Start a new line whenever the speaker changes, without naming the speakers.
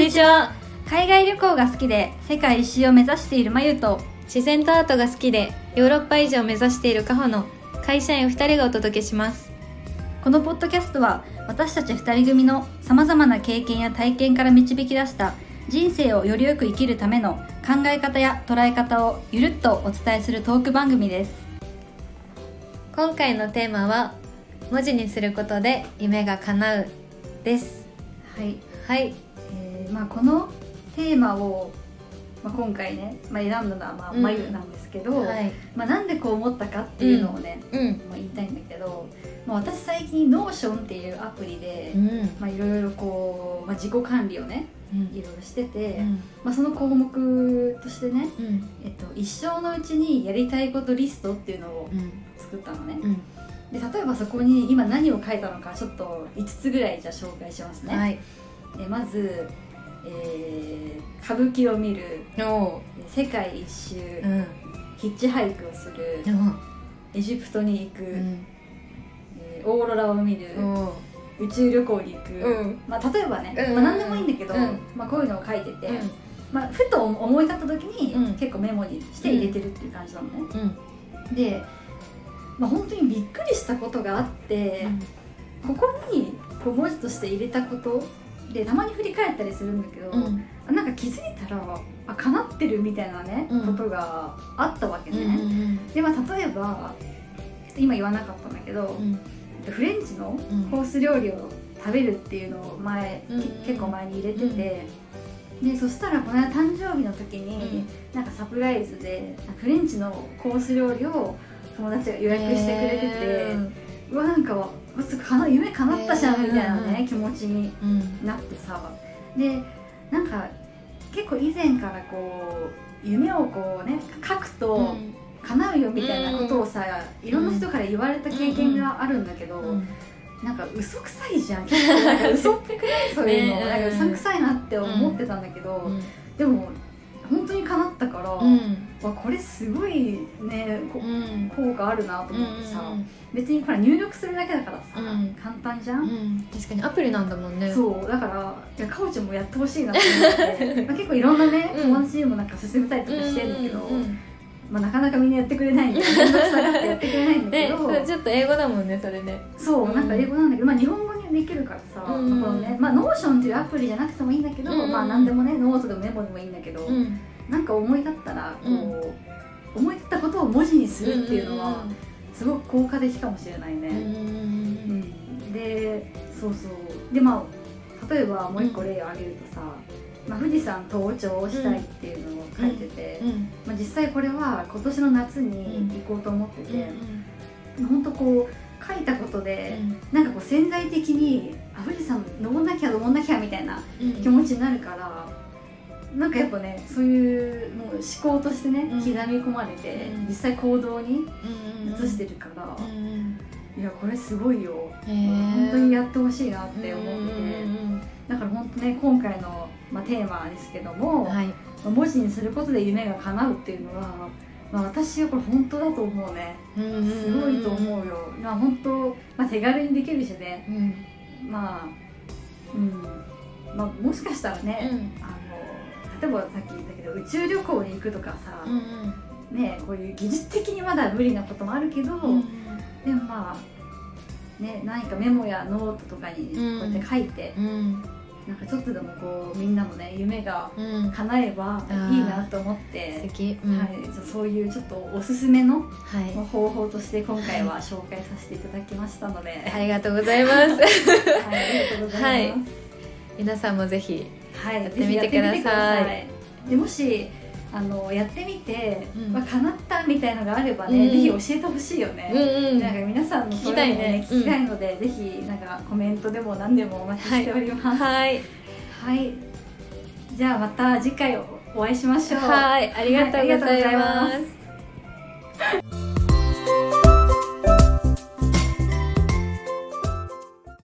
にちは。海外旅行が好きで世界一周を目指しているまゆと。
自然とアートが好きでヨーロッパ以上を目指しているカホの会社員2人がお届けします。
このポッドキャストは私たち2人組のさまざまな経験や体験から導き出した人生をよりよく生きるための考え方や捉え方をゆるっとお伝えするトーク番組です。
今回のテーマは文字にすることで夢が叶うです。
はい、
はい。
えーまあ、このテーマを、まあ、今回ね、まあ、選んだのは、まあ、
うん。
まゆなんですけど、
はい。
まあ、なんでこう思ったかっていうのをね、
うん。
まあ、言いたいんだけど、まあ、私最近 Notion っていうアプリで、いろいろこう、まあ、自己管理をね
うん。
いろいろしてて、
うん。
まあ、その項目としてね、
うん。
えっと、一生のうちにやりたいことリストっていうのを
うん。
作ったのね、
うん。
で例えばそこに今何を書いたのかちょっと5つぐらいじゃあ紹介しますね、
はい。
えまず、えー歌舞伎を見る
お
世界一周、
うん。
ヒッチハイクをする
うん。
エジプトに行く、
うん。
えーオーロラを見る、
お
宇宙旅行に行く、
うん。
まあ、例えばね、
うん。
まあ、何でもいいんだけど、
うん。
まあ、こういうのを書いてて、
うん。
まあ、ふと思い立った時に、
うん。
結構メモにして入れてるっていう感じなのね、
うん。
で、まあ、本当にびっくりしたことがあって、ここにこう文字として入れたことでたまに振り返ったりするんだけど、
うん。
なんか気づいたらあ叶ってるみたいなね、
うん。
ことがあったわけ
うん
ね、でまあ例えば今言わなかったんだけど、
うん。
フレンチの
うん。
コース料理を食べるっていうのを前、
うん
け結構前に入れてて、でそしたらこの間誕生日の時に、なんかサプライズでフレンチのコース料理を友達が予約してくれてて、うわなんかわすごいかな夢叶ったじゃんみたいなね、
うん
気持ちに
うん。
なってさ。でなんか結構以前からこう夢をこうね書くと、
うん。
叶うよみたいなことをさ、いろんな人から言われた経験があるんだけど、
うん。
なんか嘘くさいじゃん結構なんか嘘っぽくない？そういうの、
ね
なんかうさんくさいなって思ってたんだけど、
うん。
でもわこれすごいねこ
うん。
効果あるなと思ってさ、
うん
別にこれ入力するだけだからさ、
うん。
簡単じゃん、
うん。確かにアプリなんだもんね。
そう。だからいやかおちゃんもやってほしいなと思って。まあ結構いろんなね
うん。
友達にもなんか勧めたりとかしてるんだけど、
うんうんうん。
まあ、なかなかみんなやってくれない。んだけど面倒くさがってやってくれないんだけ
ね
ど、
ちょっと英語だもんねそれね。
そうなんか英語なんだけど、まあ、日本語にできるからさ、
うん
まあこのねまあ、 Notion っていうアプリじゃなくてもいいんだけど、
うん。
まあ何でもねノートでもメモでもいいんだけど、
うん
なんか思い立ったらこう、思い立ったことを文字にするっていうのはすごく効果的かもしれないね、
うん
うんでそうそう。でまあ例えばもう一個例を挙げるとさ、まあ、富士山登頂したいっていうのを書いてて、
うん
まあ、実際これは今年の夏に行こうと思ってて、本当こう書いたことで、なんかこう潜在的にあ富士山登んなきゃ登んなきゃみたいな気持ちになるから、なんかやっぱねそういうもう思考としてね、
うん。
刻み込まれて、
うん。
実際行動に移して
る
るから、いやこれすごいよ、
へー。
本当にやってほしいなって思って。て、
うん
だから本当ね今回の、まあ、テーマですけども、
はい。
まあ文字にすることで夢が叶うっていうのは、まあ、私はこれ本当だと思うね。すごいと思うよ、まあ本当、まあ、手軽にできるしね。
うん。
まあうん。まあもしかしたらね、あの例えばさっき言ったけど宇宙旅行に行くとかさ、ねこういう技術的にまだ無理なこともあるけど、でもまあね何かメモやノートとかにこうやって書いて、なんかちょっとでもこうみんなのね夢が叶えばいいなと思って
素、敵。
はい、じゃあそういうちょっとおすすめの
はい。
方法として今回は紹介させていただきましたので、はい、
ありがとうございます。
ありがとうございます。
皆さんもぜひ
はい、
やってみてください。
でもしあのやってみて、
うん。
まあ、叶ったみたいのがあればね、
うん。
ぜひ教えてほしいよね。
ん
なんか皆さんのそういうのもね聞きたいので、ぜひなんかコメントでも何でもお待ちしております。はい、
はい。
じゃあまた次回お会いしましょう。
はいありがとうござい
ます